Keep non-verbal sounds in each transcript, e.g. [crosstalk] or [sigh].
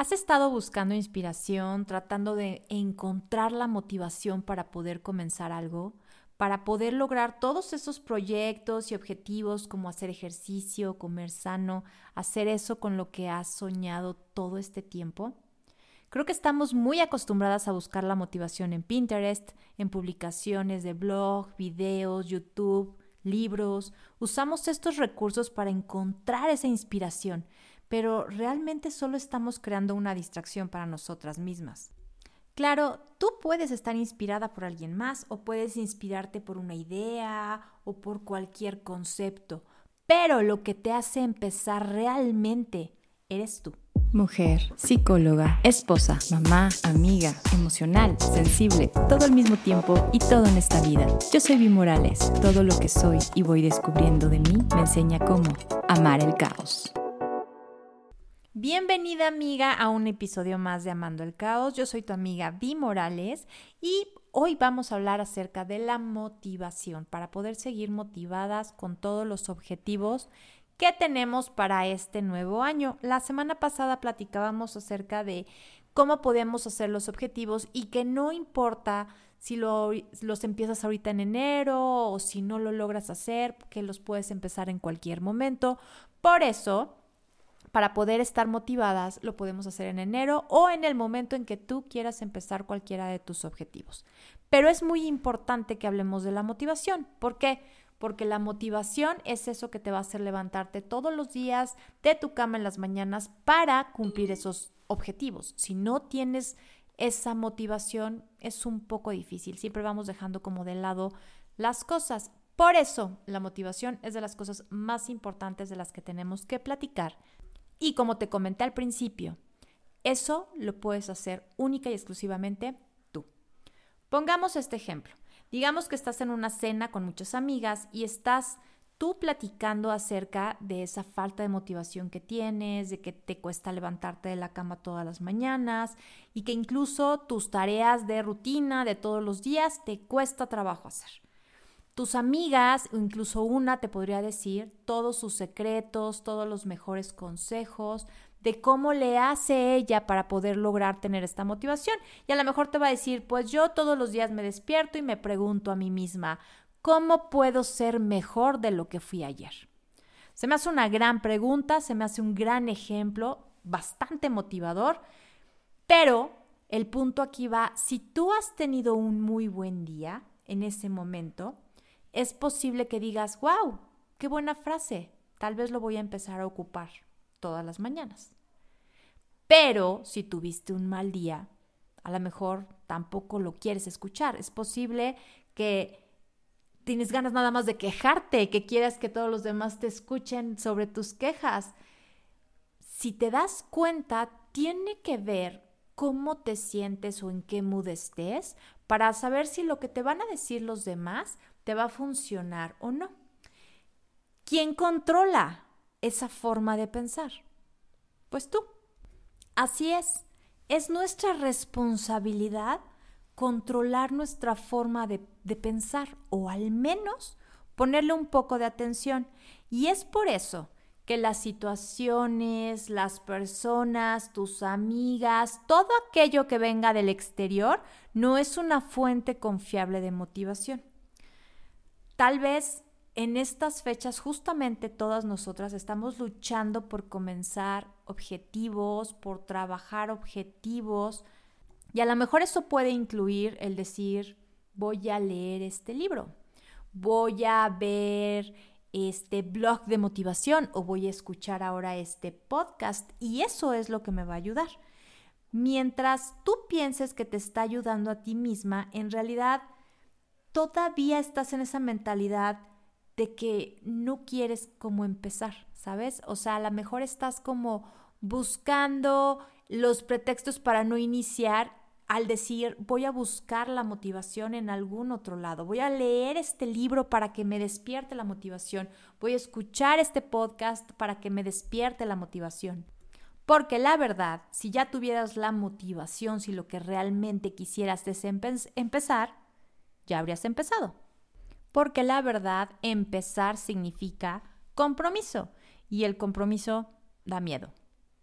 ¿Has estado buscando inspiración, tratando de encontrar la motivación para poder comenzar algo? Para poder lograr todos esos proyectos y objetivos como hacer ejercicio, comer sano, hacer eso con lo que has soñado todo este tiempo? Creo que estamos muy acostumbradas a buscar la motivación en Pinterest, en publicaciones de blog, videos, YouTube, libros. Usamos estos recursos para encontrar esa inspiración, pero realmente solo estamos creando una distracción para nosotras mismas. Claro, tú puedes estar inspirada por alguien más o puedes inspirarte por una idea o por cualquier concepto, pero lo que te hace empezar realmente eres tú. Mujer, psicóloga, esposa, mamá, amiga, emocional, sensible, todo al mismo tiempo y todo en esta vida. Yo soy Vi Morales. Todo lo que soy y voy descubriendo de mí me enseña cómo amar el caos. Bienvenida amiga a un episodio más de Amando el Caos. Yo soy tu amiga Vi Morales y hoy vamos a hablar acerca de la motivación para poder seguir motivadas con todos los objetivos que tenemos para este nuevo año. La semana pasada platicábamos acerca de cómo podemos hacer los objetivos y que no importa si los empiezas ahorita en enero o si no lo logras hacer, que los puedes empezar en cualquier momento. Por eso para poder estar motivadas, lo podemos hacer en enero o en el momento en que tú quieras empezar cualquiera de tus objetivos. Pero es muy importante que hablemos de la motivación. ¿Por qué? Porque la motivación es eso que te va a hacer levantarte todos los días de tu cama en las mañanas para cumplir esos objetivos. Si no tienes esa motivación, es un poco difícil. Siempre vamos dejando como de lado las cosas. Por eso, la motivación es de las cosas más importantes de las que tenemos que platicar y como te comenté al principio, eso lo puedes hacer única y exclusivamente tú. Pongamos este ejemplo. Digamos que estás en una cena con muchas amigas y estás tú platicando acerca de esa falta de motivación que tienes, de que te cuesta levantarte de la cama todas las mañanas y que incluso tus tareas de rutina de todos los días te cuesta trabajo hacer. Tus amigas, incluso una, te podría decir todos sus secretos, todos los mejores consejos de cómo le hace ella para poder lograr tener esta motivación. Y a lo mejor te va a decir, pues yo todos los días me despierto y me pregunto a mí misma, ¿cómo puedo ser mejor de lo que fui ayer? Se me hace una gran pregunta, se me hace un gran ejemplo, bastante motivador, pero el punto aquí va, si tú has tenido un muy buen día en ese momento, es posible que digas, wow, qué buena frase, tal vez lo voy a empezar a ocupar todas las mañanas. Pero si tuviste un mal día, a lo mejor tampoco lo quieres escuchar. Es posible que tienes ganas nada más de quejarte, que quieras que todos los demás te escuchen sobre tus quejas. Si te das cuenta, tiene que ver cómo te sientes o en qué mood estés para saber si lo que te van a decir los demás te va a funcionar o no. ¿Quién controla esa forma de pensar? Pues tú. Así es, es nuestra responsabilidad controlar nuestra forma de, de, pensar o al menos ponerle un poco de atención. Y es por eso que las situaciones, las personas, tus amigas, todo aquello que venga del exterior no es una fuente confiable de motivación. Tal vez en estas fechas justamente todas nosotras estamos luchando por comenzar objetivos, por trabajar objetivos y a lo mejor eso puede incluir el decir voy a leer este libro, voy a ver este blog de motivación o voy a escuchar ahora este podcast y eso es lo que me va a ayudar. Mientras tú pienses que te está ayudando a ti misma, en realidad todavía estás en esa mentalidad de que no quieres como empezar, ¿sabes? O sea, a lo mejor estás como buscando los pretextos para no iniciar al decir voy a buscar la motivación en algún otro lado, voy a leer este libro para que me despierte la motivación, voy a escuchar este podcast para que me despierte la motivación. Porque la verdad, si ya tuvieras la motivación, si lo que realmente quisieras es empezar, ya habrías empezado. Porque la verdad, empezar significa compromiso y el compromiso da miedo.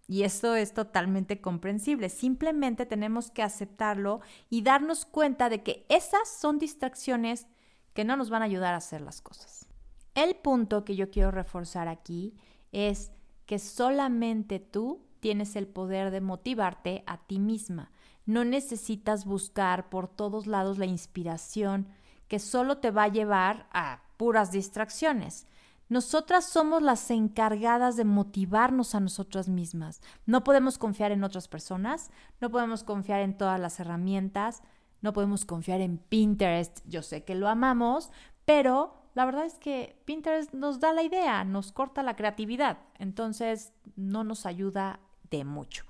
Y esto es totalmente comprensible. Simplemente tenemos que aceptarlo y darnos cuenta de que esas son distracciones que no nos van a ayudar a hacer las cosas. El punto que yo quiero reforzar aquí es que solamente tú tienes el poder de motivarte a ti misma. No necesitas buscar por todos lados la inspiración que solo te va a llevar a puras distracciones. Nosotras somos las encargadas de motivarnos a nosotras mismas. No podemos confiar en otras personas, no podemos confiar en todas las herramientas, no podemos confiar en Pinterest. Yo sé que lo amamos, pero la verdad es que Pinterest nos da la idea, nos corta la creatividad, entonces no nos ayuda de mucho.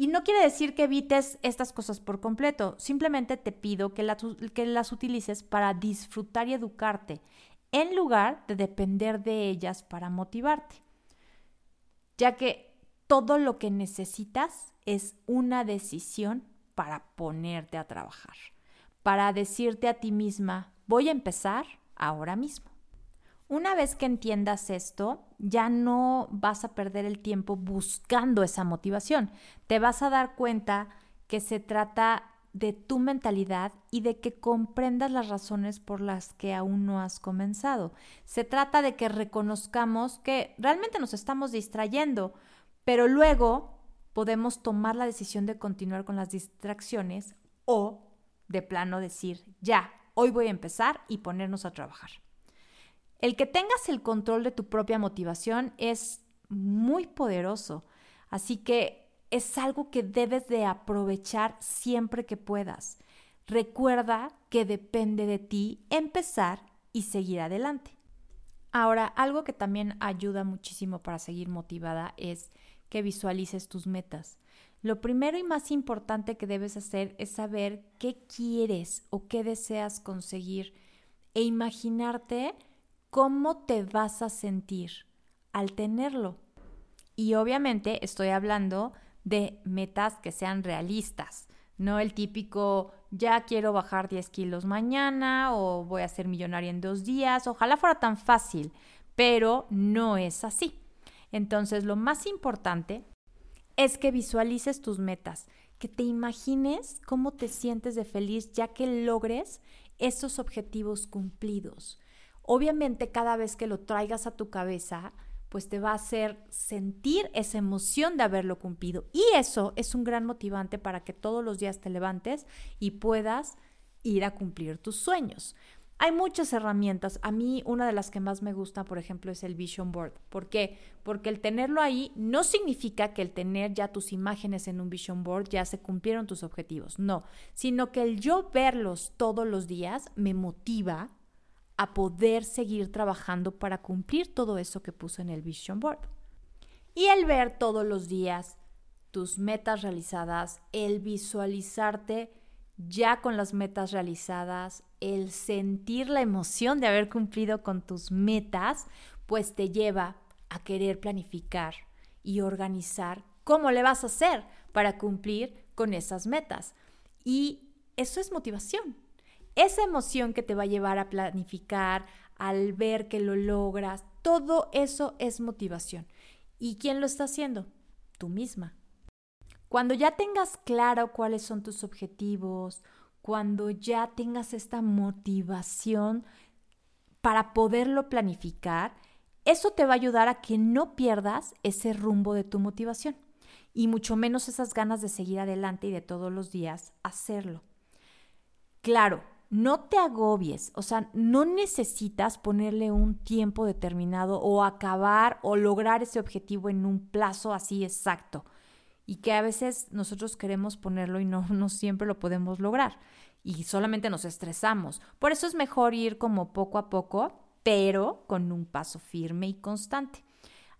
Y no quiere decir que evites estas cosas por completo, simplemente te pido que, las utilices para disfrutar y educarte, en lugar de depender de ellas para motivarte, ya que todo lo que necesitas es una decisión para ponerte a trabajar, para decirte a ti misma, voy a empezar ahora mismo. Una vez que entiendas esto, ya no vas a perder el tiempo buscando esa motivación. Te vas a dar cuenta que se trata de tu mentalidad y de que comprendas las razones por las que aún no has comenzado. Se trata de que reconozcamos que realmente nos estamos distrayendo, pero luego podemos tomar la decisión de continuar con las distracciones o de plano decir, ya, hoy voy a empezar y ponernos a trabajar. El que tengas el control de tu propia motivación es muy poderoso, así que es algo que debes de aprovechar siempre que puedas. Recuerda que depende de ti empezar y seguir adelante. Ahora, algo que también ayuda muchísimo para seguir motivada es que visualices tus metas. Lo primero y más importante que debes hacer es saber qué quieres o qué deseas conseguir e imaginarte cómo te vas a sentir al tenerlo. Y obviamente estoy hablando de metas que sean realistas, no el típico ya quiero bajar 10 kilos mañana o voy a ser millonaria en dos días, ojalá fuera tan fácil, pero no es así. Entonces lo más importante es que visualices tus metas, que te imagines cómo te sientes de feliz ya que logres esos objetivos cumplidos. Obviamente cada vez que lo traigas a tu cabeza, pues te va a hacer sentir esa emoción de haberlo cumplido. Y eso es un gran motivante para que todos los días te levantes y puedas ir a cumplir tus sueños. Hay muchas herramientas. A mí una de las que más me gusta, por ejemplo, es el Vision Board. ¿Por qué? Porque el tenerlo ahí no significa que el tener ya tus imágenes en un Vision Board ya se cumplieron tus objetivos. No, sino que el yo verlos todos los días me motiva a poder seguir trabajando para cumplir todo eso que puso en el Vision Board. Y el ver todos los días tus metas realizadas, el visualizarte ya con las metas realizadas, el sentir la emoción de haber cumplido con tus metas, pues te lleva a querer planificar y organizar cómo le vas a hacer para cumplir con esas metas. Y eso es motivación esa emoción que te va a llevar a planificar, al ver que lo logras, todo eso es motivación. ¿Y quién lo está haciendo? Tú misma. Cuando ya tengas claro cuáles son tus objetivos, cuando ya tengas esta motivación para poderlo planificar, eso te va a ayudar a que no pierdas ese rumbo de tu motivación y mucho menos esas ganas de seguir adelante y de todos los días hacerlo. Claro, no te agobies, o sea, no necesitas ponerle un tiempo determinado o acabar o lograr ese objetivo en un plazo así exacto. Y que a veces nosotros queremos ponerlo y no, [laughs] no siempre lo podemos lograr. Y solamente nos estresamos. Por eso es mejor ir como poco a poco, pero con un paso firme y constante.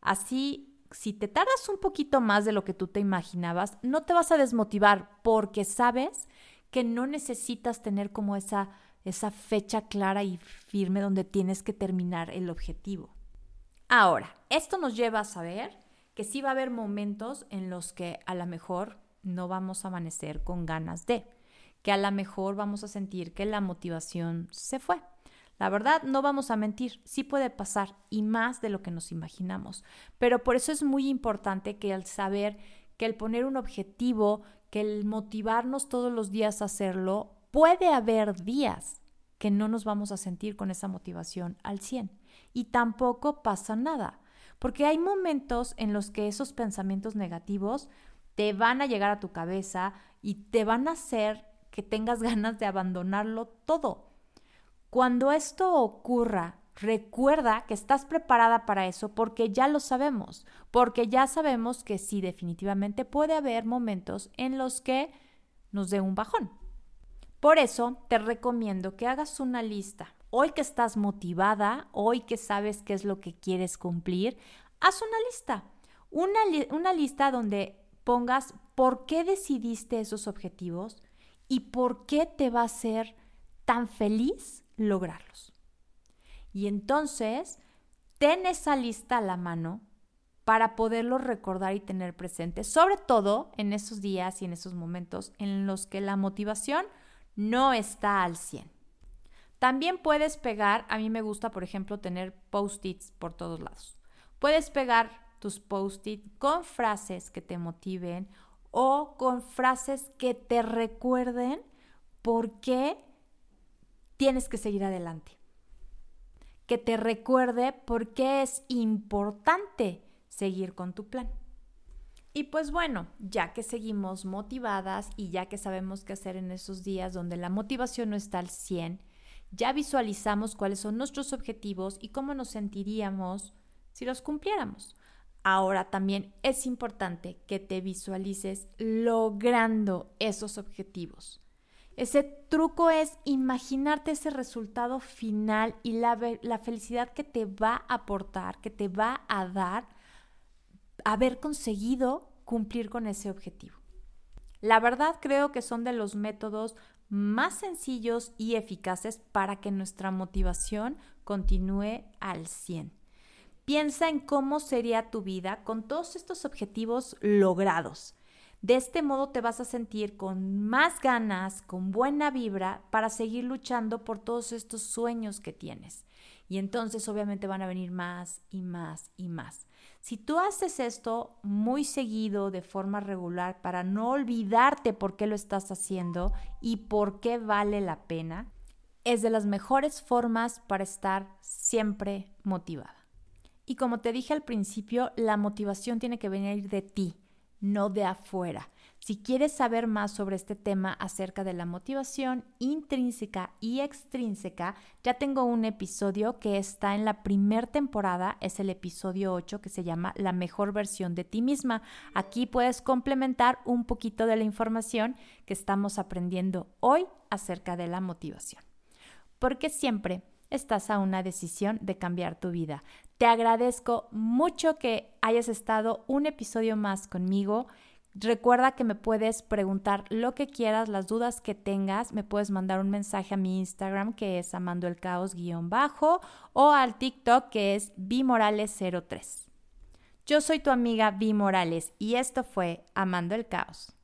Así, si te tardas un poquito más de lo que tú te imaginabas, no te vas a desmotivar porque sabes que no necesitas tener como esa, esa fecha clara y firme donde tienes que terminar el objetivo. Ahora, esto nos lleva a saber que sí va a haber momentos en los que a lo mejor no vamos a amanecer con ganas de, que a lo mejor vamos a sentir que la motivación se fue. La verdad, no vamos a mentir, sí puede pasar y más de lo que nos imaginamos. Pero por eso es muy importante que el saber que el poner un objetivo, que el motivarnos todos los días a hacerlo, puede haber días que no nos vamos a sentir con esa motivación al 100 y tampoco pasa nada, porque hay momentos en los que esos pensamientos negativos te van a llegar a tu cabeza y te van a hacer que tengas [laughs] ganas de abandonarlo todo. Cuando esto ocurra, recuerda que estás preparada para eso porque ya lo sabemos, porque ya sabemos que sí, definitivamente puede haber momentos en los que nos dé un bajón. Por eso te recomiendo que hagas una lista. Hoy que estás motivada, hoy que sabes qué es lo que quieres cumplir, haz una lista. Una, lista donde pongas por qué decidiste esos objetivos y por qué te va a hacer tan feliz lograrlos. Y entonces, ten esa lista a la mano para poderlo recordar y tener presente, sobre todo en esos días y en esos momentos en los que la motivación no está al 100. También puedes pegar, a mí me gusta, por ejemplo, tener post-its por todos lados. Puedes pegar tus post-its con frases que te motiven o con frases que te recuerden por qué tienes que seguir adelante. Que te recuerde por qué es importante seguir con tu plan. Y pues bueno, ya que seguimos motivadas y ya que sabemos qué hacer en esos días donde la motivación no está al 100, ya visualizamos cuáles son nuestros objetivos y cómo nos sentiríamos si los cumpliéramos. Ahora también es importante que te visualices logrando esos objetivos. Ese truco es imaginarte ese resultado final y la, felicidad que te va a aportar, que te va a dar haber conseguido cumplir con ese objetivo. La verdad creo que son de los métodos más sencillos y eficaces para que nuestra motivación continúe al 100. Piensa en cómo sería tu vida con todos estos objetivos logrados. De este modo te vas a sentir con más ganas, con buena vibra para seguir luchando por todos estos sueños que tienes. Y entonces obviamente van a venir más y más y más. Si tú haces esto muy seguido, de forma regular, para no olvidarte por qué lo estás haciendo y por qué vale la pena, es de las mejores formas para estar siempre motivada. Y como te dije al principio, la motivación tiene que venir de ti, no de afuera. Si quieres saber más sobre este tema acerca de la motivación intrínseca y extrínseca, ya tengo un episodio que está en la primera temporada, es el episodio 8 que se llama La mejor versión de ti misma. Aquí puedes complementar un poquito de la información que estamos aprendiendo hoy acerca de la motivación. Porque siempre estás a una decisión de cambiar tu vida. Te agradezco mucho que hayas estado un episodio más conmigo. Recuerda que me puedes preguntar lo que quieras, las dudas que tengas, me puedes mandar un mensaje a mi Instagram que es amando el caos bajo o al TikTok que es bimorales03. Yo soy tu amiga Vi Morales y esto fue Amando el Caos.